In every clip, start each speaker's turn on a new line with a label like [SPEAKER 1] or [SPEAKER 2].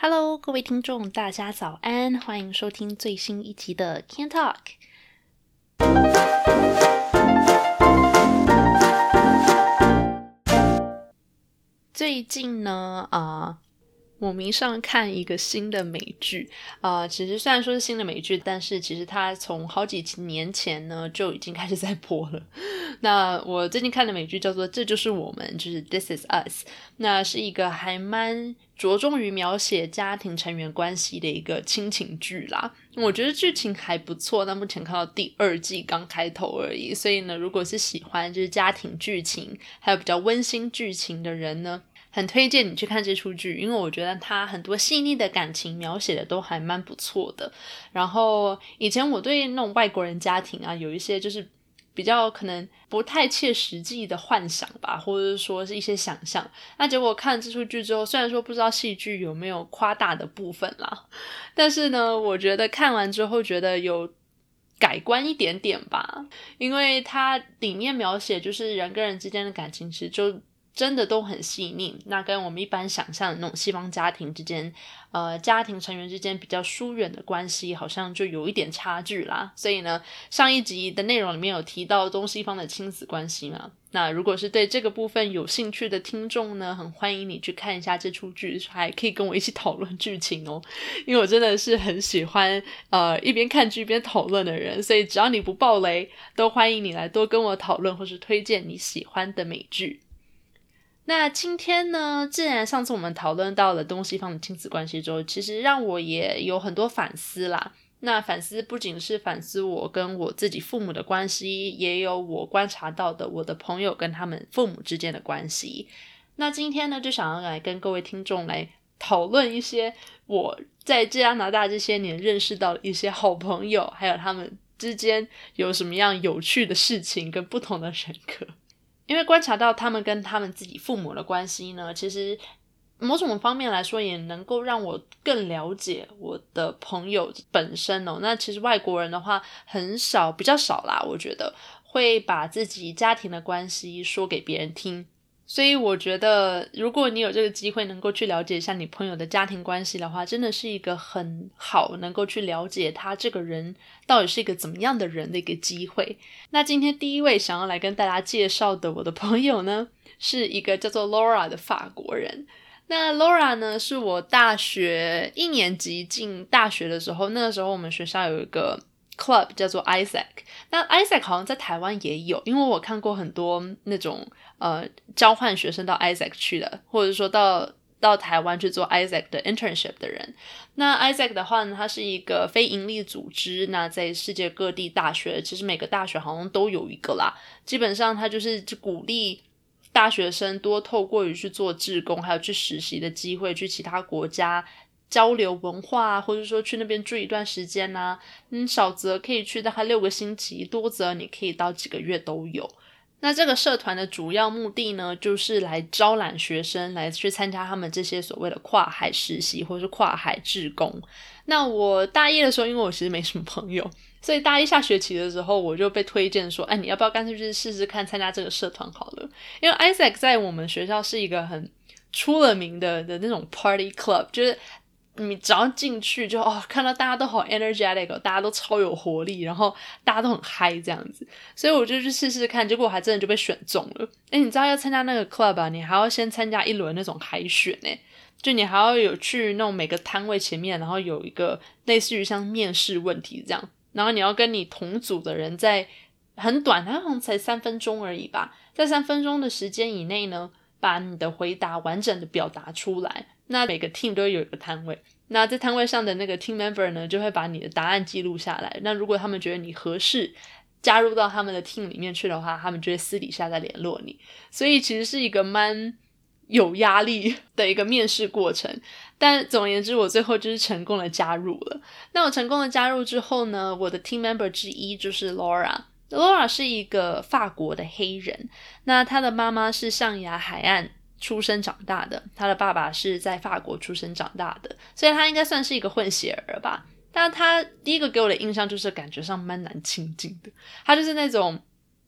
[SPEAKER 1] Hello，各位听众，大家早安，欢迎收听最新一集的 Can Talk。最近呢，啊。我迷上看一个新的美剧啊，其实虽然说是新的美剧，但是其实它从好几年前呢就已经开始在播了。那我最近看的美剧叫做《这就是我们》，就是 This Is Us，那是一个还蛮着重于描写家庭成员关系的一个亲情剧啦。我觉得剧情还不错，那目前看到第二季刚开头而已，所以呢，如果是喜欢就是家庭剧情还有比较温馨剧情的人呢。很推荐你去看这出剧，因为我觉得它很多细腻的感情描写的都还蛮不错的。然后以前我对那种外国人家庭啊，有一些就是比较可能不太切实际的幻想吧，或者说是一些想象。那结果看了这出剧之后，虽然说不知道戏剧有没有夸大的部分啦，但是呢，我觉得看完之后觉得有改观一点点吧，因为它里面描写就是人跟人之间的感情，其实就。真的都很细腻，那跟我们一般想象的那种西方家庭之间，呃，家庭成员之间比较疏远的关系，好像就有一点差距啦。所以呢，上一集的内容里面有提到东西方的亲子关系嘛？那如果是对这个部分有兴趣的听众呢，很欢迎你去看一下这出剧，还可以跟我一起讨论剧情哦。因为我真的是很喜欢呃一边看剧一边讨论的人，所以只要你不爆雷，都欢迎你来多跟我讨论或是推荐你喜欢的美剧。那今天呢？既然上次我们讨论到了东西方的亲子关系之后，其实让我也有很多反思啦。那反思不仅是反思我跟我自己父母的关系，也有我观察到的我的朋友跟他们父母之间的关系。那今天呢，就想要来跟各位听众来讨论一些我在加拿大这些年认识到的一些好朋友，还有他们之间有什么样有趣的事情跟不同的人格。因为观察到他们跟他们自己父母的关系呢，其实某种方面来说也能够让我更了解我的朋友本身哦。那其实外国人的话很少，比较少啦，我觉得会把自己家庭的关系说给别人听。所以我觉得，如果你有这个机会能够去了解一下你朋友的家庭关系的话，真的是一个很好能够去了解他这个人到底是一个怎么样的人的一个机会。那今天第一位想要来跟大家介绍的我的朋友呢，是一个叫做 Laura 的法国人。那 Laura 呢，是我大学一年级进大学的时候，那个时候我们学校有一个。Club 叫做 Isaac，那 Isaac 好像在台湾也有，因为我看过很多那种呃交换学生到 Isaac 去的，或者说到到台湾去做 Isaac 的 internship 的人。那 Isaac 的话呢，它是一个非盈利组织，那在世界各地大学，其实每个大学好像都有一个啦。基本上它就是鼓励大学生多透过于去做志工，还有去实习的机会，去其他国家。交流文化，或者说去那边住一段时间呐？嗯，少则可以去大概六个星期，多则你可以到几个月都有。那这个社团的主要目的呢，就是来招揽学生来去参加他们这些所谓的跨海实习或者是跨海志工。那我大一的时候，因为我其实没什么朋友，所以大一下学期的时候，我就被推荐说：“哎，你要不要干脆去试试看参加这个社团好了？”因为 Isaac 在我们学校是一个很出了名的的那种 party club，就是。你只要进去就哦，看到大家都好 energetic，大家都超有活力，然后大家都很嗨这样子，所以我就去试试看，结果还真的就被选中了。哎，你知道要参加那个 club 啊，你还要先参加一轮那种海选呢，就你还要有去那种每个摊位前面，然后有一个类似于像面试问题这样，然后你要跟你同组的人在很短，好像才三分钟而已吧，在三分钟的时间以内呢，把你的回答完整的表达出来。那每个 team 都有一个摊位，那在摊位上的那个 team member 呢，就会把你的答案记录下来。那如果他们觉得你合适加入到他们的 team 里面去的话，他们就会私底下再联络你。所以其实是一个蛮有压力 的一个面试过程。但总而言之，我最后就是成功的加入了。那我成功的加入之后呢，我的 team member 之一就是 Laura。Laura 是一个法国的黑人，那她的妈妈是象牙海岸。出生长大的，他的爸爸是在法国出生长大的，所以他应该算是一个混血儿吧。但他第一个给我的印象就是感觉上蛮难亲近的。他就是那种，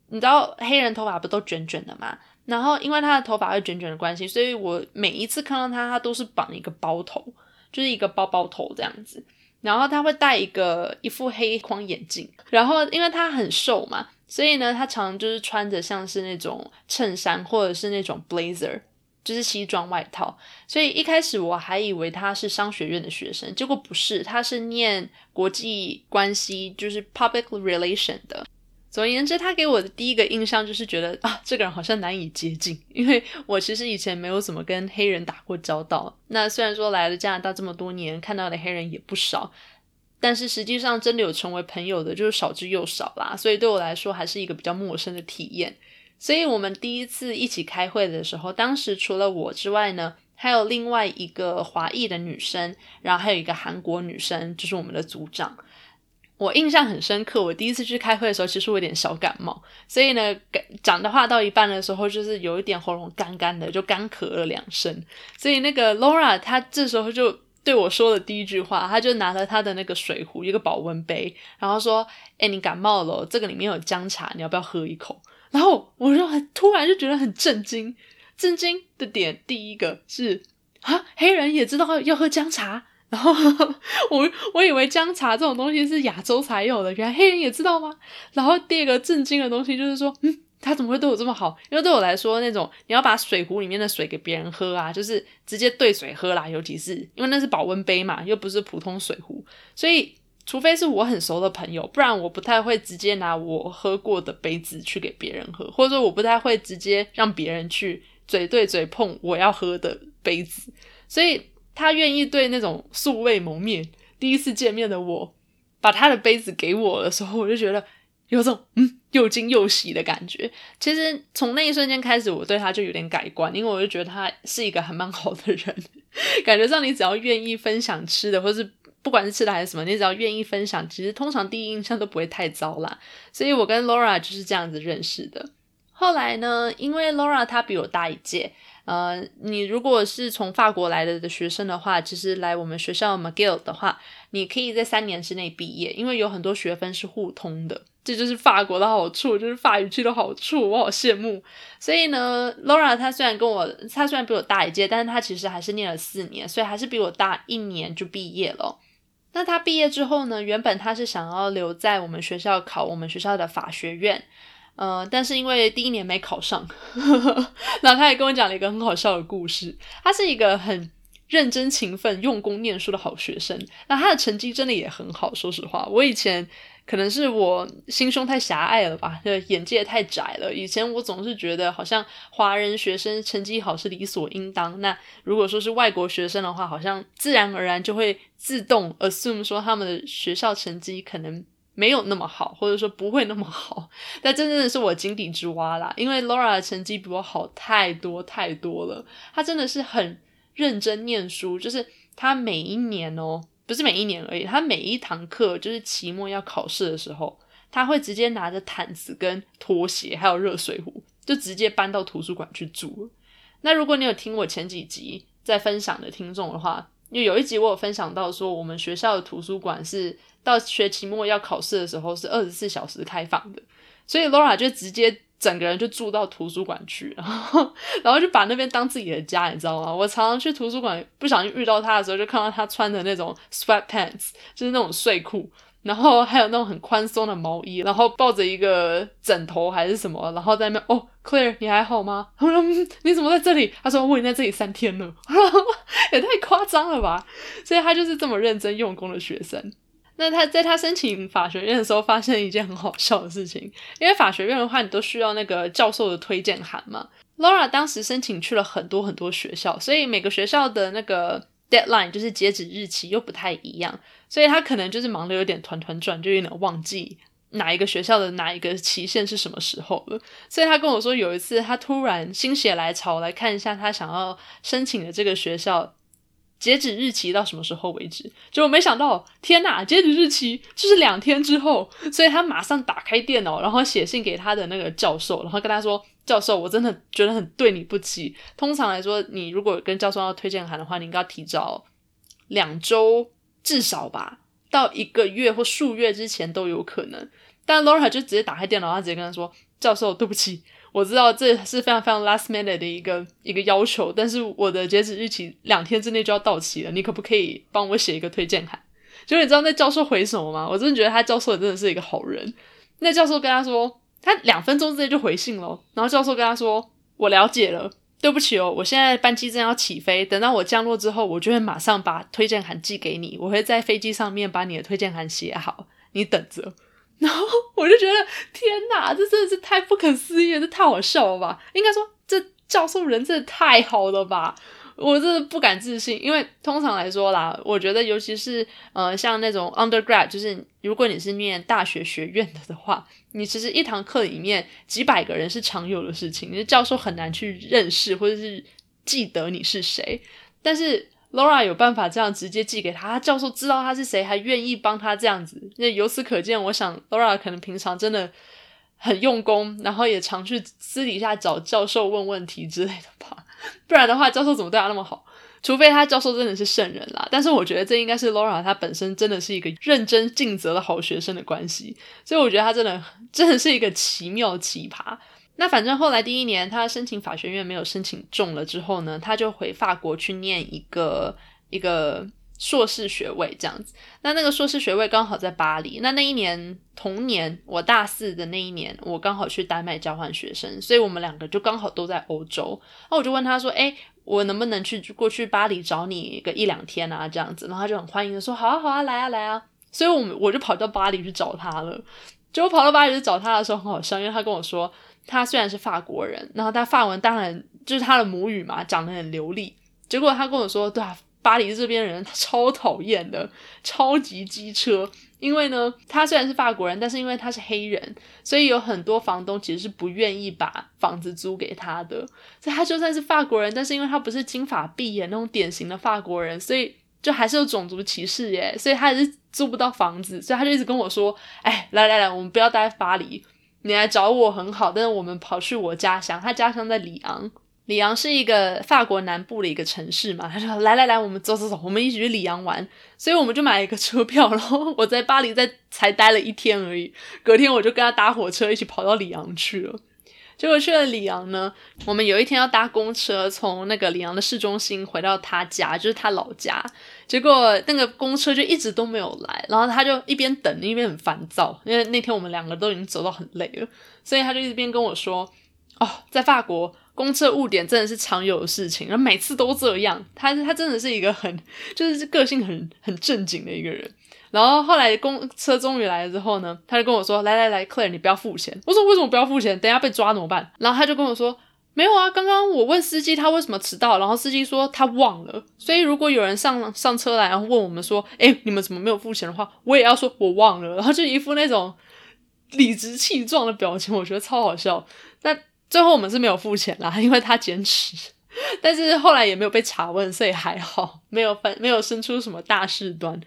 [SPEAKER 1] 你知道黑人头发不都卷卷的吗？然后因为他的头发会卷卷的关系，所以我每一次看到他，他都是绑一个包头，就是一个包包头这样子。然后他会戴一个一副黑框眼镜，然后因为他很瘦嘛，所以呢，他常就是穿着像是那种衬衫或者是那种 blazer，就是西装外套。所以一开始我还以为他是商学院的学生，结果不是，他是念国际关系，就是 public relation 的。总而言之，他给我的第一个印象就是觉得啊，这个人好像难以接近，因为我其实以前没有怎么跟黑人打过交道。那虽然说来了加拿大这么多年，看到的黑人也不少，但是实际上真的有成为朋友的，就是少之又少啦。所以对我来说，还是一个比较陌生的体验。所以我们第一次一起开会的时候，当时除了我之外呢，还有另外一个华裔的女生，然后还有一个韩国女生，就是我们的组长。我印象很深刻，我第一次去开会的时候，其实我有点小感冒，所以呢，讲的话到一半的时候，就是有一点喉咙干干的，就干咳了两声。所以那个 Laura 她这时候就对我说的第一句话，她就拿了她的那个水壶，一个保温杯，然后说：“哎，你感冒了，这个里面有姜茶，你要不要喝一口？”然后我就很突然就觉得很震惊，震惊的点第一个是啊，黑人也知道要喝姜茶。然后 我我以为姜茶这种东西是亚洲才有的，原来黑人也知道吗？然后第二个震惊的东西就是说，嗯，他怎么会对我这么好？因为对我来说，那种你要把水壶里面的水给别人喝啊，就是直接兑水喝啦，尤其是因为那是保温杯嘛，又不是普通水壶，所以除非是我很熟的朋友，不然我不太会直接拿我喝过的杯子去给别人喝，或者说我不太会直接让别人去嘴对嘴碰我要喝的杯子，所以。他愿意对那种素未谋面、第一次见面的我，把他的杯子给我的时候，我就觉得有种嗯又惊又喜的感觉。其实从那一瞬间开始，我对他就有点改观，因为我就觉得他是一个还蛮好的人。感觉上，你只要愿意分享吃的，或是不管是吃的还是什么，你只要愿意分享，其实通常第一印象都不会太糟啦。所以我跟 Laura 就是这样子认识的。后来呢，因为 Laura 她比我大一届。呃，你如果是从法国来的的学生的话，其实来我们学校 McGill 的话，你可以在三年之内毕业，因为有很多学分是互通的，这就是法国的好处，就是法语区的好处，我好羡慕。所以呢，Laura 她虽然跟我，她虽然比我大一届，但是她其实还是念了四年，所以还是比我大一年就毕业了。那他毕业之后呢，原本他是想要留在我们学校考我们学校的法学院。呃，但是因为第一年没考上，然后他也跟我讲了一个很好笑的故事。他是一个很认真、勤奋、用功念书的好学生，那他的成绩真的也很好。说实话，我以前可能是我心胸太狭隘了吧，就眼界太窄了。以前我总是觉得好像华人学生成绩好是理所应当。那如果说是外国学生的话，好像自然而然就会自动 assume 说他们的学校成绩可能。没有那么好，或者说不会那么好，但真正的是我井底之蛙啦。因为 Laura 的成绩比我好太多太多了，她真的是很认真念书，就是她每一年哦，不是每一年而已，他每一堂课就是期末要考试的时候，他会直接拿着毯子跟拖鞋还有热水壶，就直接搬到图书馆去住。那如果你有听我前几集在分享的听众的话，因为有一集我有分享到说，我们学校的图书馆是。到学期末要考试的时候是二十四小时开放的，所以 Laura 就直接整个人就住到图书馆去，然后然后就把那边当自己的家，你知道吗？我常常去图书馆，不小心遇到他的时候，就看到他穿的那种 sweatpants，就是那种睡裤，然后还有那种很宽松的毛衣，然后抱着一个枕头还是什么，然后在那边哦，Claire 你还好吗？他说你怎么在这里？他说我已经在这里三天了，也太夸张了吧！所以他就是这么认真用功的学生。那他在他申请法学院的时候，发生一件很好笑的事情，因为法学院的话，你都需要那个教授的推荐函嘛。Laura 当时申请去了很多很多学校，所以每个学校的那个 deadline 就是截止日期又不太一样，所以他可能就是忙得有点团团转，就有点忘记哪一个学校的哪一个期限是什么时候了。所以他跟我说，有一次他突然心血来潮来看一下他想要申请的这个学校。截止日期到什么时候为止？结果没想到，天哪！截止日期就是两天之后，所以他马上打开电脑，然后写信给他的那个教授，然后跟他说：“教授，我真的觉得很对你不起。通常来说，你如果跟教授要推荐函的话，你应该提早两周至少吧，到一个月或数月之前都有可能。但 Laura 就直接打开电脑，他直接跟他说：‘教授，对不起，我知道这是非常非常 last minute 的一个一个要求，但是我的截止日期两天之内就要到期了，你可不可以帮我写一个推荐函？就你知道那教授回什么吗？我真的觉得他教授真的是一个好人。那教授跟他说，他两分钟之内就回信了，然后教授跟他说：“我了解了，对不起哦，我现在班机正要起飞，等到我降落之后，我就会马上把推荐函寄给你，我会在飞机上面把你的推荐函写好，你等着。”然后我就觉得天哪，这真的是太不可思议了，这太好笑了吧？应该说这教授人真的太好了吧？我真的不敢置信，因为通常来说啦，我觉得尤其是呃像那种 undergrad，就是如果你是念大学学院的的话，你其实一堂课里面几百个人是常有的事情，你的教授很难去认识或者是记得你是谁，但是。Laura 有办法这样直接寄给他，教授知道他是谁，还愿意帮他这样子。那由此可见，我想 Laura 可能平常真的很用功，然后也常去私底下找教授问问题之类的吧。不然的话，教授怎么对他那么好？除非他教授真的是圣人啦。但是我觉得这应该是 Laura 他本身真的是一个认真尽责的好学生的关系。所以我觉得他真的真的是一个奇妙奇葩。那反正后来第一年他申请法学院没有申请中了之后呢，他就回法国去念一个一个硕士学位这样子。那那个硕士学位刚好在巴黎。那那一年同年我大四的那一年，我刚好去丹麦交换学生，所以我们两个就刚好都在欧洲。那我就问他说：“哎，我能不能去过去巴黎找你个一两天啊？”这样子，然后他就很欢迎的说：“好啊，好啊，来啊，来啊。”所以，我们我就跑到巴黎去找他了。就我跑到巴黎去找他的时候很好笑，因为他跟我说。他虽然是法国人，然后他法文当然就是他的母语嘛，讲的很流利。结果他跟我说，对啊，巴黎这边人超讨厌的，超级机车。因为呢，他虽然是法国人，但是因为他是黑人，所以有很多房东其实是不愿意把房子租给他的。所以他就算是法国人，但是因为他不是金发碧眼那种典型的法国人，所以就还是有种族歧视耶。所以他还是租不到房子，所以他就一直跟我说：“哎，来来来，我们不要待在巴黎。”你来找我很好，但是我们跑去我家乡，他家乡在里昂，里昂是一个法国南部的一个城市嘛。他说：“来来来，我们走走走，我们一起去里昂玩。”所以我们就买了一个车票，然后我在巴黎在才待了一天而已，隔天我就跟他搭火车一起跑到里昂去了。结果去了里昂呢，我们有一天要搭公车从那个里昂的市中心回到他家，就是他老家。结果那个公车就一直都没有来，然后他就一边等一边很烦躁，因为那天我们两个都已经走到很累了，所以他就一边跟我说：“哦，在法国公车误点真的是常有的事情，然后每次都这样。”他他真的是一个很就是个性很很正经的一个人。然后后来公车终于来了之后呢，他就跟我说：“来来来，Claire，你不要付钱。”我说：“为什么不要付钱？等下被抓怎么办？”然后他就跟我说：“没有啊，刚刚我问司机他为什么迟到，然后司机说他忘了。所以如果有人上上车来，然后问我们说：‘哎，你们怎么没有付钱的话，我也要说我忘了。’然后就一副那种理直气壮的表情，我觉得超好笑。那最后我们是没有付钱啦，因为他坚持。但是后来也没有被查问，所以还好，没有反没有生出什么大事端。”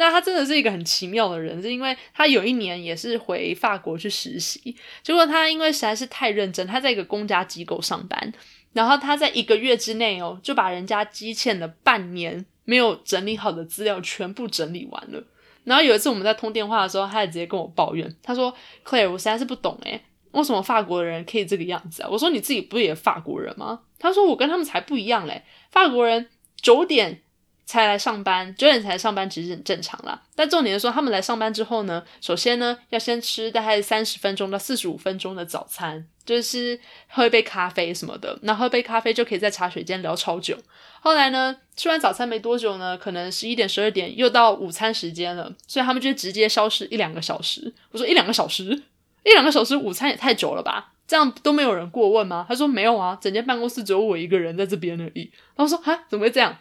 [SPEAKER 1] 那他真的是一个很奇妙的人，是因为他有一年也是回法国去实习，结果他因为实在是太认真，他在一个公家机构上班，然后他在一个月之内哦，就把人家积欠了半年没有整理好的资料全部整理完了。然后有一次我们在通电话的时候，他也直接跟我抱怨，他说：“Claire，我实在是不懂诶，为什么法国人可以这个样子啊？”我说：“你自己不是也法国人吗？”他说：“我跟他们才不一样嘞，法国人九点。”才来上班，九点才上班其实很正常啦。但重点是说，他们来上班之后呢，首先呢要先吃大概三十分钟到四十五分钟的早餐，就是喝一杯咖啡什么的。然后喝杯咖啡就可以在茶水间聊超久。后来呢，吃完早餐没多久呢，可能十一点十二点又到午餐时间了，所以他们就直接消失一两个小时。我说一两个小时，一两个小时午餐也太久了吧？这样都没有人过问吗？他说没有啊，整间办公室只有我一个人在这边而已。然后说哈，怎么会这样？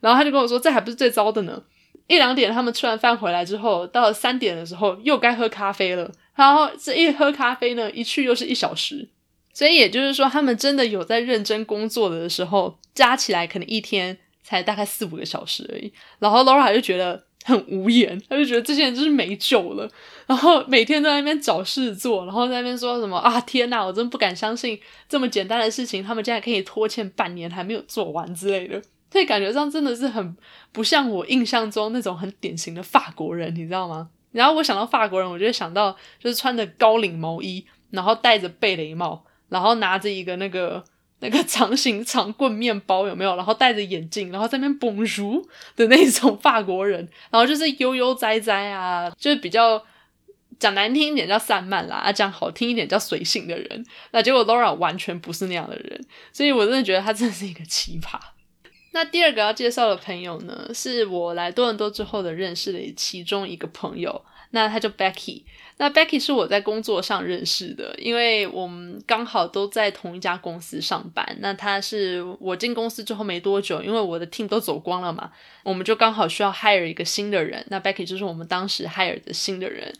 [SPEAKER 1] 然后他就跟我说：“这还不是最糟的呢，一两点他们吃完饭回来之后，到了三点的时候又该喝咖啡了。然后这一喝咖啡呢，一去又是一小时。所以也就是说，他们真的有在认真工作的时候，加起来可能一天才大概四五个小时而已。然后 Laura 就觉得很无言，他就觉得这些人真是没救了。然后每天都在那边找事做，然后在那边说什么啊天哪，我真不敢相信这么简单的事情，他们竟然可以拖欠半年还没有做完之类的。”所以感觉上真的是很不像我印象中那种很典型的法国人，你知道吗？然后我想到法国人，我就想到就是穿着高领毛衣，然后戴着贝雷帽，然后拿着一个那个那个长形长棍面包有没有？然后戴着眼镜，然后在那边蹦如的那种法国人，然后就是悠悠哉哉啊，就是比较讲难听一点叫散漫啦，啊讲好听一点叫随性的人。那结果 Laura 完全不是那样的人，所以我真的觉得他真的是一个奇葩。那第二个要介绍的朋友呢，是我来多伦多之后的认识的其中一个朋友，那他叫 Becky。那 Becky 是我在工作上认识的，因为我们刚好都在同一家公司上班。那他是我进公司之后没多久，因为我的 team 都走光了嘛，我们就刚好需要 hire 一个新的人。那 Becky 就是我们当时 hire 的新的人。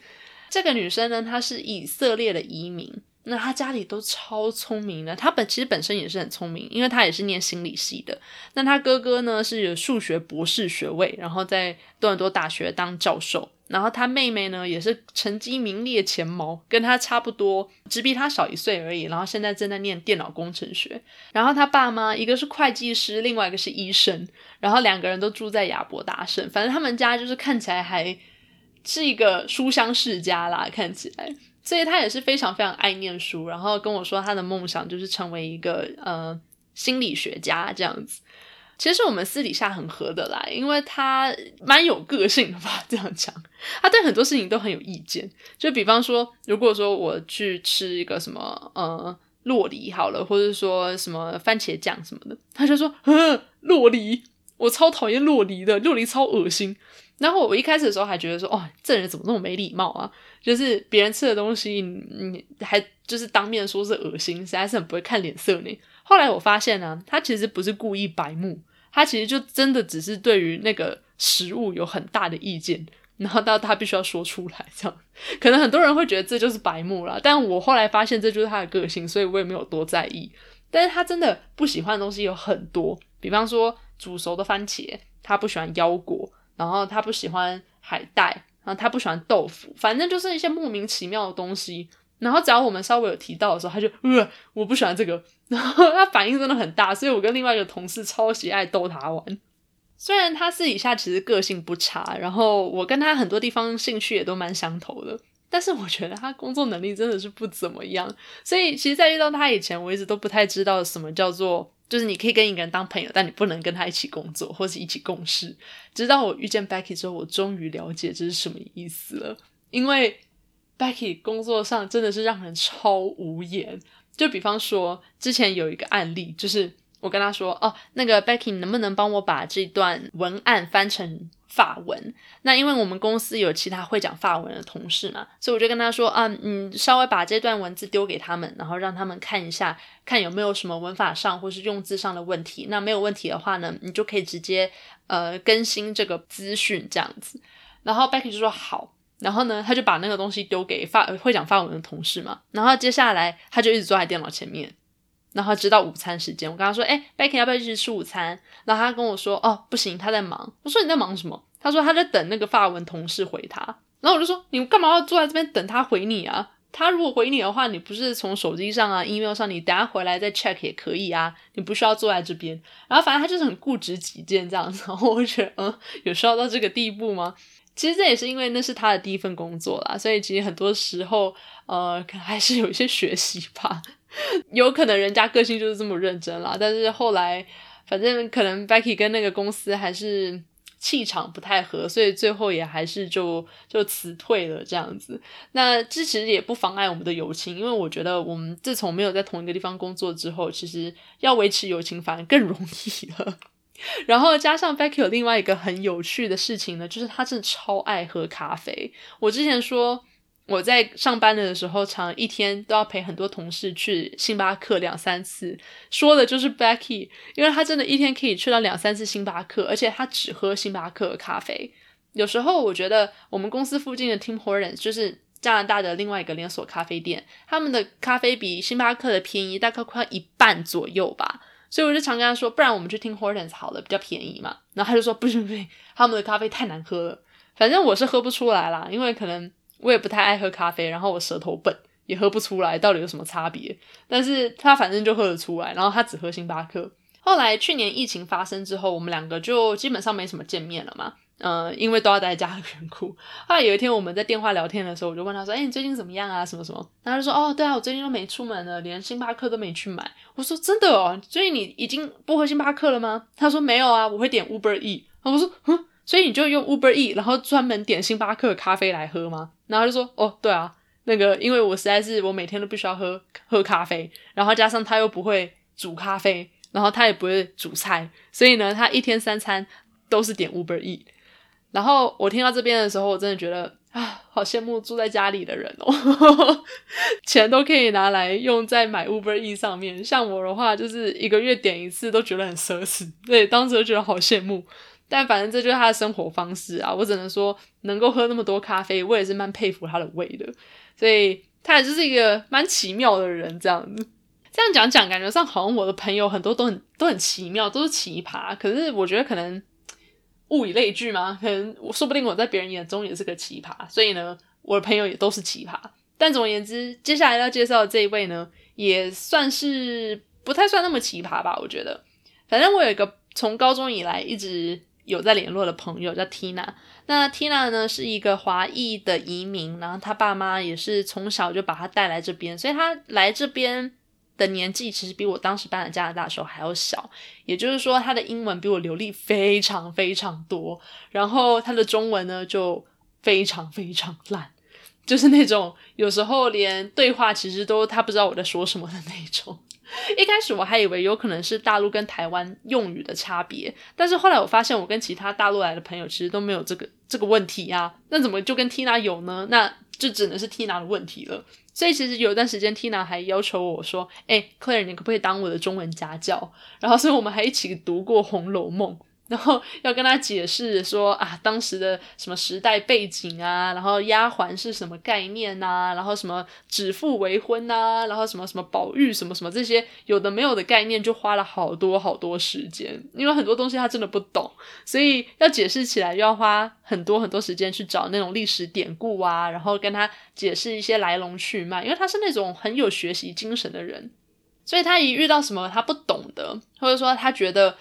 [SPEAKER 1] 这个女生呢，她是以色列的移民。那他家里都超聪明的，他本其实本身也是很聪明，因为他也是念心理系的。那他哥哥呢是有数学博士学位，然后在多伦多大学当教授。然后他妹妹呢也是成绩名列前茅，跟他差不多，只比他少一岁而已。然后现在正在念电脑工程学。然后他爸妈一个是会计师，另外一个是医生。然后两个人都住在亚伯达省，反正他们家就是看起来还是一个书香世家啦，看起来。所以他也是非常非常爱念书，然后跟我说他的梦想就是成为一个呃心理学家这样子。其实我们私底下很合得来，因为他蛮有个性的吧，这样讲。他对很多事情都很有意见，就比方说，如果说我去吃一个什么呃洛梨好了，或者说什么番茄酱什么的，他就说嗯洛梨，我超讨厌洛梨的，洛梨超恶心。然后我一开始的时候还觉得说，哦，这人怎么那么没礼貌啊？就是别人吃的东西，你还就是当面说是恶心，实在是很不会看脸色呢。后来我发现呢，他其实不是故意白目，他其实就真的只是对于那个食物有很大的意见，然后到他必须要说出来，这样。可能很多人会觉得这就是白目了，但我后来发现这就是他的个性，所以我也没有多在意。但是他真的不喜欢的东西有很多，比方说煮熟的番茄，他不喜欢腰果。然后他不喜欢海带，然后他不喜欢豆腐，反正就是一些莫名其妙的东西。然后只要我们稍微有提到的时候，他就呃我不喜欢这个，然后他反应真的很大。所以我跟另外一个同事超喜爱逗他玩。虽然他私底下其实个性不差，然后我跟他很多地方兴趣也都蛮相投的，但是我觉得他工作能力真的是不怎么样。所以其实，在遇到他以前，我一直都不太知道什么叫做。就是你可以跟一个人当朋友，但你不能跟他一起工作或是一起共事。直到我遇见 Becky 之后，我终于了解这是什么意思了。因为 Becky 工作上真的是让人超无言。就比方说，之前有一个案例，就是我跟他说：“哦，那个 Becky，能不能帮我把这段文案翻成？”法文，那因为我们公司有其他会讲法文的同事嘛，所以我就跟他说啊，你稍微把这段文字丢给他们，然后让他们看一下，看有没有什么文法上或是用字上的问题。那没有问题的话呢，你就可以直接呃更新这个资讯这样子。然后 Becky 就说好，然后呢，他就把那个东西丢给法会讲法文的同事嘛，然后接下来他就一直坐在电脑前面。然后直到午餐时间，我跟他说：“哎，Becky 要不要一起吃午餐？”然后他跟我说：“哦，不行，他在忙。”我说：“你在忙什么？”他说：“他在等那个发文同事回他。”然后我就说：“你干嘛要坐在这边等他回你啊？他如果回你的话，你不是从手机上啊、email 上，你等下回来再 check 也可以啊，你不需要坐在这边。”然后反正他就是很固执己见这样子。然后我就觉得，嗯，有需要到这个地步吗？其实这也是因为那是他的第一份工作啦，所以其实很多时候，呃，可能还是有一些学习吧。有可能人家个性就是这么认真啦，但是后来反正可能 Becky 跟那个公司还是气场不太合，所以最后也还是就就辞退了这样子。那这其实也不妨碍我们的友情，因为我觉得我们自从没有在同一个地方工作之后，其实要维持友情反而更容易了。然后加上 Becky 有另外一个很有趣的事情呢，就是他真的超爱喝咖啡。我之前说。我在上班的时候，常一天都要陪很多同事去星巴克两三次，说的就是 Becky，因为他真的一天可以去到两三次星巴克，而且他只喝星巴克咖啡。有时候我觉得我们公司附近的 Tim Hortons 就是加拿大的另外一个连锁咖啡店，他们的咖啡比星巴克的便宜大概快一半左右吧，所以我就常跟他说，不然我们去 Tim Hortons 好了，比较便宜嘛。然后他就说不行不行，他们的咖啡太难喝了，反正我是喝不出来啦，因为可能。我也不太爱喝咖啡，然后我舌头笨，也喝不出来到底有什么差别。但是他反正就喝得出来，然后他只喝星巴克。后来去年疫情发生之后，我们两个就基本上没什么见面了嘛。呃，因为都要待在家的缘故。后来有一天我们在电话聊天的时候，我就问他说：“哎，你最近怎么样啊？什么什么？”然后他就说：“哦，对啊，我最近都没出门了，连星巴克都没去买。”我说：“真的哦，所以你已经不喝星巴克了吗？”他说：“没有啊，我会点 Uber E。”我说：“哼，所以你就用 Uber E，然后专门点星巴克咖啡来喝吗？”然后就说：“哦，对啊，那个因为我实在是我每天都必须要喝喝咖啡，然后加上他又不会煮咖啡，然后他也不会煮菜，所以呢，他一天三餐都是点 Uber E。”然后我听到这边的时候，我真的觉得啊，好羡慕住在家里的人哦，钱都可以拿来用在买 Uber E 上面。像我的话，就是一个月点一次都觉得很奢侈，对，当时就觉得好羡慕。但反正这就是他的生活方式啊，我只能说能够喝那么多咖啡，我也是蛮佩服他的胃的。所以他也就是一个蛮奇妙的人，这样子。这样讲讲，感觉上好像我的朋友很多都很都很奇妙，都是奇葩。可是我觉得可能。物以类聚嘛？可能我说不定我在别人眼中也是个奇葩，所以呢，我的朋友也都是奇葩。但总而言之，接下来要介绍的这一位呢，也算是不太算那么奇葩吧？我觉得，反正我有一个从高中以来一直有在联络的朋友叫 Tina。那 Tina 呢是一个华裔的移民，然后他爸妈也是从小就把他带来这边，所以他来这边。的年纪其实比我当时搬来加拿大的时候还要小，也就是说他的英文比我流利非常非常多，然后他的中文呢就非常非常烂，就是那种有时候连对话其实都他不知道我在说什么的那种。一开始我还以为有可能是大陆跟台湾用语的差别，但是后来我发现我跟其他大陆来的朋友其实都没有这个这个问题呀，那怎么就跟 Tina 有呢？那就只能是 Tina 的问题了。所以其实有一段时间，Tina 还要求我说：“哎，Claire，你可不可以当我的中文家教？”然后，所以我们还一起读过《红楼梦》。然后要跟他解释说啊，当时的什么时代背景啊，然后丫鬟是什么概念呐，然后什么指腹为婚呐，然后什么什么宝玉什么什么这些有的没有的概念，就花了好多好多时间，因为很多东西他真的不懂，所以要解释起来又要花很多很多时间去找那种历史典故啊，然后跟他解释一些来龙去脉，因为他是那种很有学习精神的人，所以他一遇到什么他不懂的，或者说他觉得。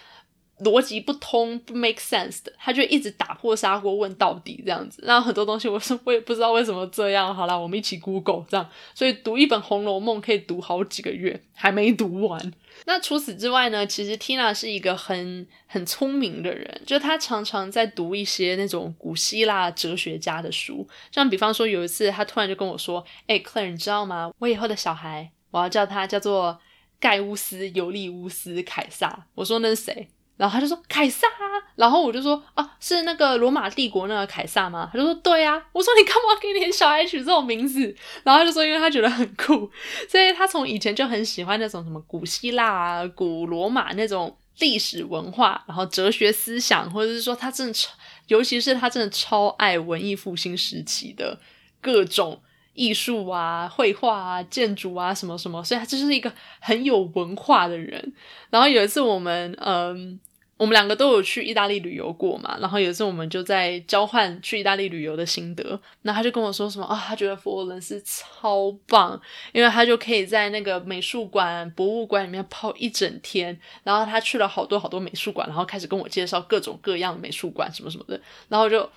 [SPEAKER 1] 逻辑不通不 make sense 的，他就一直打破砂锅问到底这样子。那很多东西我说 我也不知道为什么这样。好了，我们一起 Google 这样。所以读一本《红楼梦》可以读好几个月，还没读完。那除此之外呢？其实 Tina 是一个很很聪明的人，就他常常在读一些那种古希腊哲学家的书。像比方说有一次，他突然就跟我说：“哎，Clair 你知道吗？我以后的小孩，我要叫他叫做盖乌斯、尤利乌斯、凯撒。”我说：“那是谁？”然后他就说凯撒，然后我就说啊，是那个罗马帝国那个凯撒吗？他就说对啊。我说你干嘛给你小孩取这种名字？然后他就说因为他觉得很酷，所以他从以前就很喜欢那种什么古希腊啊、古罗马那种历史文化，然后哲学思想，或者是说他真的超，尤其是他真的超爱文艺复兴时期的各种艺术啊、绘画啊、建筑啊什么什么，所以他就是一个很有文化的人。然后有一次我们嗯。我们两个都有去意大利旅游过嘛，然后有一次我们就在交换去意大利旅游的心得，那他就跟我说什么啊，他觉得佛罗伦斯超棒，因为他就可以在那个美术馆、博物馆里面泡一整天，然后他去了好多好多美术馆，然后开始跟我介绍各种各样的美术馆什么什么的，然后就，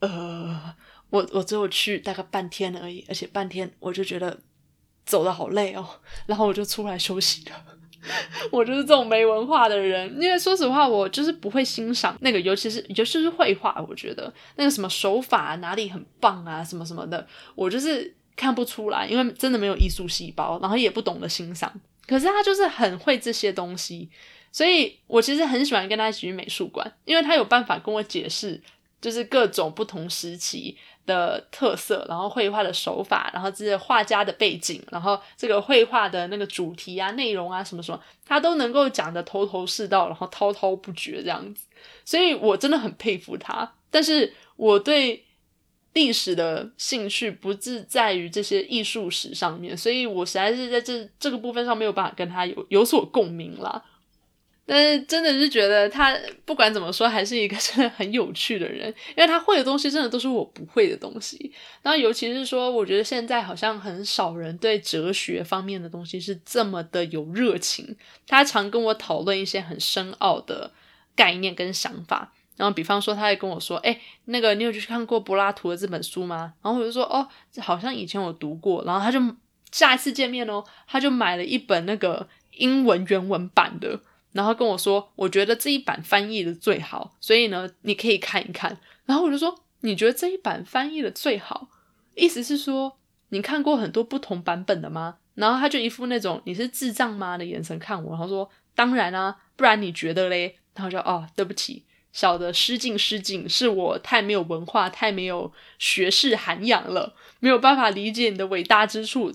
[SPEAKER 1] 呃，我我只有去大概半天而已，而且半天我就觉得走的好累哦，然后我就出来休息了。我就是这种没文化的人，因为说实话，我就是不会欣赏那个，尤其是尤其是绘画，我觉得那个什么手法哪里很棒啊，什么什么的，我就是看不出来，因为真的没有艺术细胞，然后也不懂得欣赏。可是他就是很会这些东西，所以我其实很喜欢跟他一起去美术馆，因为他有办法跟我解释，就是各种不同时期。的特色，然后绘画的手法，然后这些画家的背景，然后这个绘画的那个主题啊、内容啊什么什么，他都能够讲的头头是道，然后滔滔不绝这样子，所以我真的很佩服他。但是我对历史的兴趣不是在于这些艺术史上面，所以我实在是在这这个部分上没有办法跟他有有所共鸣了。但是真的是觉得他不管怎么说，还是一个 真的很有趣的人，因为他会的东西真的都是我不会的东西。然后尤其是说，我觉得现在好像很少人对哲学方面的东西是这么的有热情。他常跟我讨论一些很深奥的概念跟想法。然后比方说，他会跟我说：“哎，那个你有去看过柏拉图的这本书吗？”然后我就说：“哦，好像以前有读过。”然后他就下一次见面哦，他就买了一本那个英文原文版的，然后跟我说：“我觉得这一版翻译的最好，所以呢，你可以看一看。”然后我就说：“你觉得这一版翻译的最好？意思是说你看过很多不同版本的吗？”然后他就一副那种“你是智障吗”的眼神看我，然后说：“当然啊，不然你觉得嘞？”然后就哦，对不起。小的失敬失敬，是我太没有文化，太没有学识涵养了，没有办法理解你的伟大之处。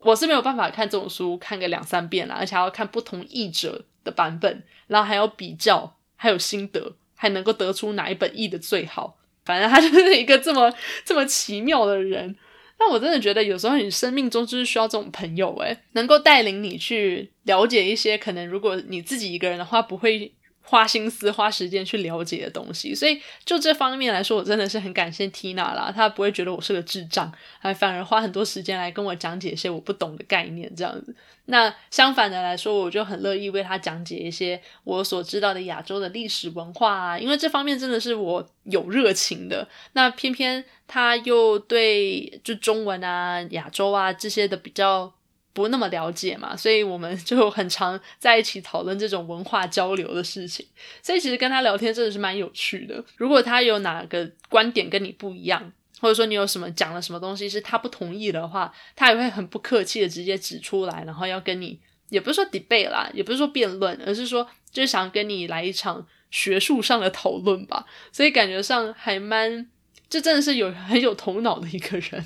[SPEAKER 1] 我是没有办法看这种书看个两三遍啦，而且要看不同译者的版本，然后还要比较，还有心得，还能够得出哪一本译的最好。反正他就是一个这么这么奇妙的人。那我真的觉得有时候你生命中就是需要这种朋友，诶，能够带领你去了解一些可能如果你自己一个人的话不会。花心思、花时间去了解的东西，所以就这方面来说，我真的是很感谢 Tina 啦。她不会觉得我是个智障，还反而花很多时间来跟我讲解一些我不懂的概念，这样子。那相反的来说，我就很乐意为他讲解一些我所知道的亚洲的历史文化啊，因为这方面真的是我有热情的。那偏偏他又对就中文啊、亚洲啊这些的比较。不那么了解嘛，所以我们就很常在一起讨论这种文化交流的事情。所以其实跟他聊天真的是蛮有趣的。如果他有哪个观点跟你不一样，或者说你有什么讲了什么东西是他不同意的话，他也会很不客气的直接指出来，然后要跟你，也不是说 debate 啦，也不是说辩论，而是说就是想跟你来一场学术上的讨论吧。所以感觉上还蛮，这真的是有很有头脑的一个人。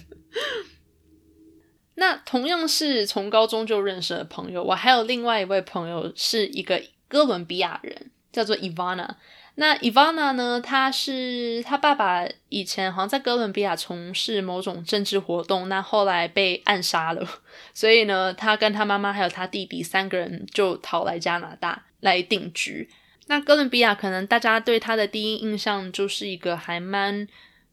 [SPEAKER 1] 那同样是从高中就认识的朋友，我还有另外一位朋友是一个哥伦比亚人，叫做 Ivana。那 Ivana 呢，他是他爸爸以前好像在哥伦比亚从事某种政治活动，那后来被暗杀了，所以呢，他跟他妈妈还有他弟弟三个人就逃来加拿大来定居。那哥伦比亚可能大家对他的第一印象就是一个还蛮。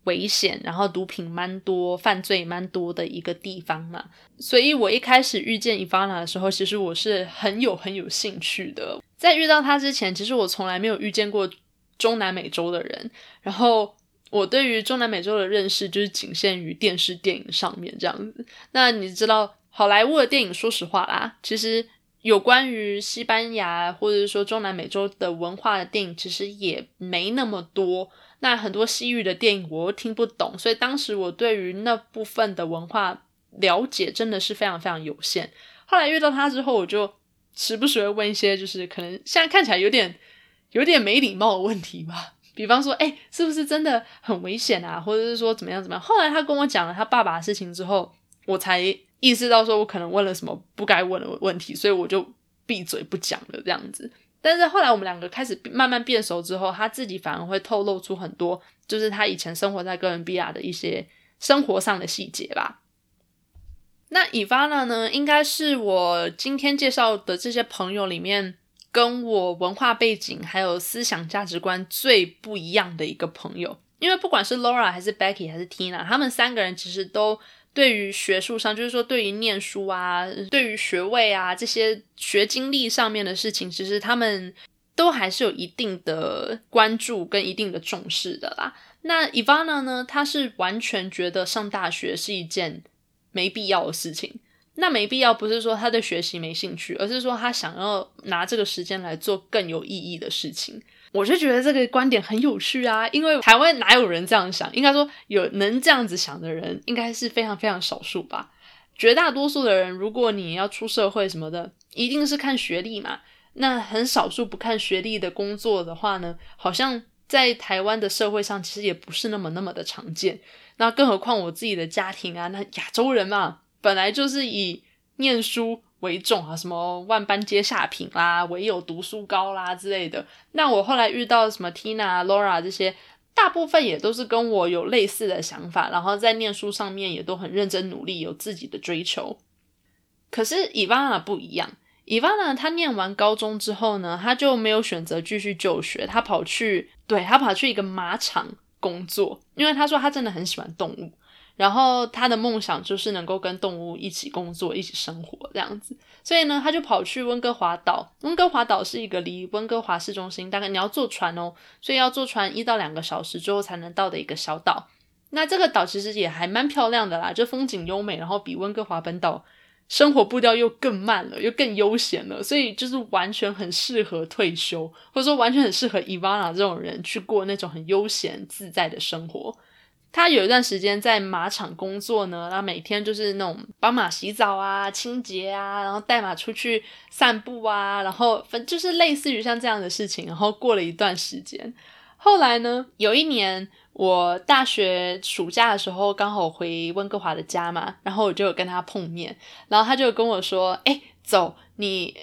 [SPEAKER 1] 危险，然后毒品蛮多，犯罪蛮多的一个地方嘛，所以我一开始遇见伊凡娜的时候，其实我是很有很有兴趣的。在遇到他之前，其实我从来没有遇见过中南美洲的人，然后我对于中南美洲的认识就是仅限于电视电影上面这样子。那你知道好莱坞的电影，说实话啦，其实有关于西班牙或者是说中南美洲的文化的电影，其实也没那么多。那很多西域的电影我又听不懂，所以当时我对于那部分的文化了解真的是非常非常有限。后来遇到他之后，我就时不时会问一些，就是可能现在看起来有点有点没礼貌的问题吧。比方说，哎，是不是真的很危险啊？或者是说怎么样怎么样？后来他跟我讲了他爸爸的事情之后，我才意识到说我可能问了什么不该问的问题，所以我就闭嘴不讲了这样子。但是后来我们两个开始慢慢变熟之后，他自己反而会透露出很多，就是他以前生活在哥伦比亚的一些生活上的细节吧。那伊法娜呢，应该是我今天介绍的这些朋友里面，跟我文化背景还有思想价值观最不一样的一个朋友。因为不管是 Laura 还是 Becky 还是 Tina，他们三个人其实都。对于学术上，就是说，对于念书啊，对于学位啊这些学经历上面的事情，其实他们都还是有一定的关注跟一定的重视的啦。那 Ivana 呢，他是完全觉得上大学是一件没必要的事情。那没必要不是说他对学习没兴趣，而是说他想要拿这个时间来做更有意义的事情。我就觉得这个观点很有趣啊，因为台湾哪有人这样想？应该说有能这样子想的人，应该是非常非常少数吧。绝大多数的人，如果你要出社会什么的，一定是看学历嘛。那很少数不看学历的工作的话呢，好像在台湾的社会上，其实也不是那么那么的常见。那更何况我自己的家庭啊，那亚洲人嘛，本来就是以念书。为重啊，什么万般皆下品啦，唯有读书高啦之类的。那我后来遇到什么 Tina、Laura 这些，大部分也都是跟我有类似的想法，然后在念书上面也都很认真努力，有自己的追求。可是 Ivana 不一样，Ivana 她念完高中之后呢，她就没有选择继续就学，她跑去，对她跑去一个马场工作，因为她说她真的很喜欢动物。然后他的梦想就是能够跟动物一起工作、一起生活这样子。所以呢，他就跑去温哥华岛。温哥华岛是一个离温哥华市中心大概你要坐船哦，所以要坐船一到两个小时之后才能到的一个小岛。那这个岛其实也还蛮漂亮的啦，就风景优美，然后比温哥华本岛生活步调又更慢了，又更悠闲了，所以就是完全很适合退休，或者说完全很适合伊瓦娜这种人去过那种很悠闲自在的生活。他有一段时间在马场工作呢，然后每天就是那种帮马洗澡啊、清洁啊，然后带马出去散步啊，然后反正就是类似于像这样的事情。然后过了一段时间，后来呢，有一年我大学暑假的时候刚好回温哥华的家嘛，然后我就有跟他碰面，然后他就跟我说：“哎，走，你。”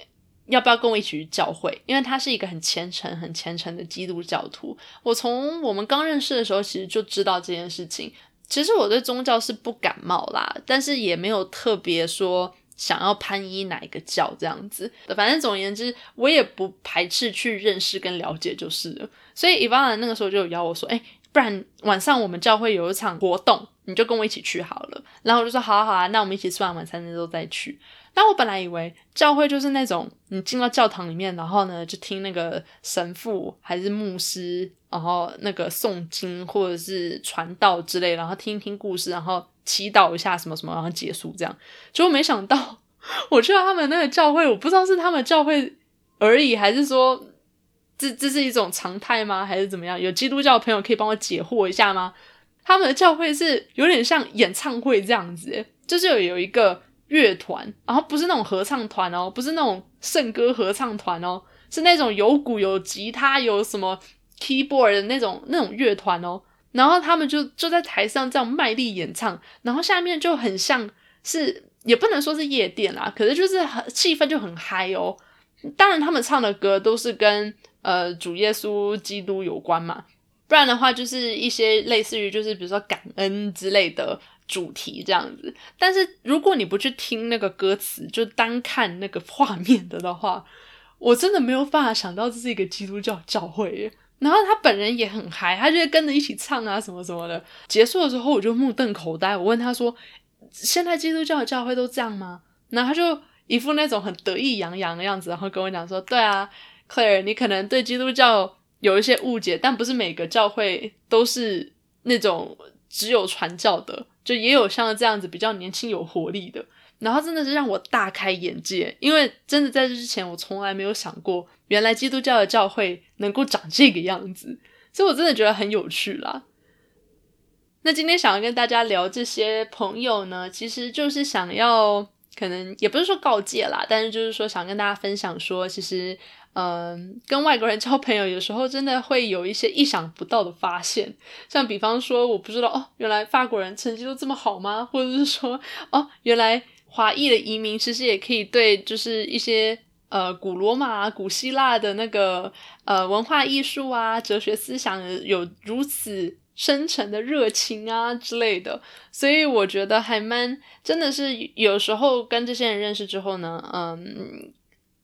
[SPEAKER 1] 要不要跟我一起去教会？因为他是一个很虔诚、很虔诚的基督教徒。我从我们刚认识的时候，其实就知道这件事情。其实我对宗教是不感冒啦，但是也没有特别说想要攀依哪一个教这样子。反正总而言之，我也不排斥去认识跟了解就是了。所以伊万兰那个时候就有邀我说：“哎，不然晚上我们教会有一场活动，你就跟我一起去好了。”然后我就说：“好啊，好啊，那我们一起吃完晚餐之后再去。”但我本来以为教会就是那种你进到教堂里面，然后呢就听那个神父还是牧师，然后那个诵经或者是传道之类，然后听一听故事，然后祈祷一下什么什么，然后结束这样。结果没想到我去到他们那个教会，我不知道是他们教会而已，还是说这这是一种常态吗？还是怎么样？有基督教朋友可以帮我解惑一下吗？他们的教会是有点像演唱会这样子，就是有一个。乐团，然后不是那种合唱团哦，不是那种圣歌合唱团哦，是那种有鼓、有吉他、有什么 keyboard 的那种那种乐团哦。然后他们就就在台上这样卖力演唱，然后下面就很像是，也不能说是夜店啦，可是就是很气氛就很嗨哦。当然他们唱的歌都是跟呃主耶稣基督有关嘛，不然的话就是一些类似于就是比如说感恩之类的。主题这样子，但是如果你不去听那个歌词，就单看那个画面的的话，我真的没有办法想到这是一个基督教教会耶。然后他本人也很嗨，他就会跟着一起唱啊什么什么的。结束的时候，我就目瞪口呆，我问他说：“现在基督教的教会都这样吗？”然后他就一副那种很得意洋洋的样子，然后跟我讲说：“对啊，Claire，你可能对基督教有一些误解，但不是每个教会都是那种只有传教的。”就也有像这样子比较年轻有活力的，然后真的是让我大开眼界，因为真的在这之前我从来没有想过，原来基督教的教会能够长这个样子，所以我真的觉得很有趣啦。那今天想要跟大家聊这些朋友呢，其实就是想要，可能也不是说告诫啦，但是就是说想跟大家分享说，其实。嗯，跟外国人交朋友，有时候真的会有一些意想不到的发现。像比方说，我不知道哦，原来法国人成绩都这么好吗？或者是说，哦，原来华裔的移民其实也可以对，就是一些呃古罗马、古希腊的那个呃文化艺术啊、哲学思想有如此深沉的热情啊之类的。所以我觉得还蛮真的是有时候跟这些人认识之后呢，嗯。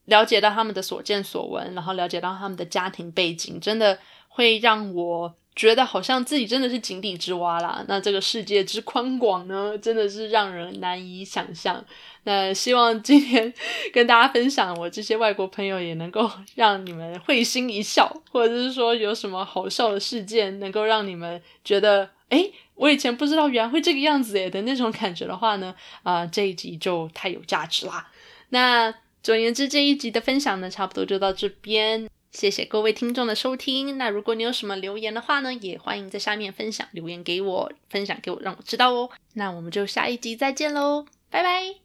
[SPEAKER 1] 了解到他们的所见所闻，然后了解到他们的家庭背景，真的会让我觉得好像自己真的是井底之蛙啦。那这个世界之宽广呢，真的是让人难以想象。那希望今天跟大家分享我这些外国朋友，也能够让你们会心一笑，或者是说有什么好笑的事件，能够让你们觉得，哎，我以前不知道原来会这个样子诶的那种感觉的话呢，啊，这一集就太有价值啦。那。总而言之，这一集的分享呢，差不多就到这边。谢谢各位听众的收听。那如果你有什么留言的话呢，也欢迎在下面分享留言给我，分享给我，让我知道哦。那我们就下一集再见喽，拜拜。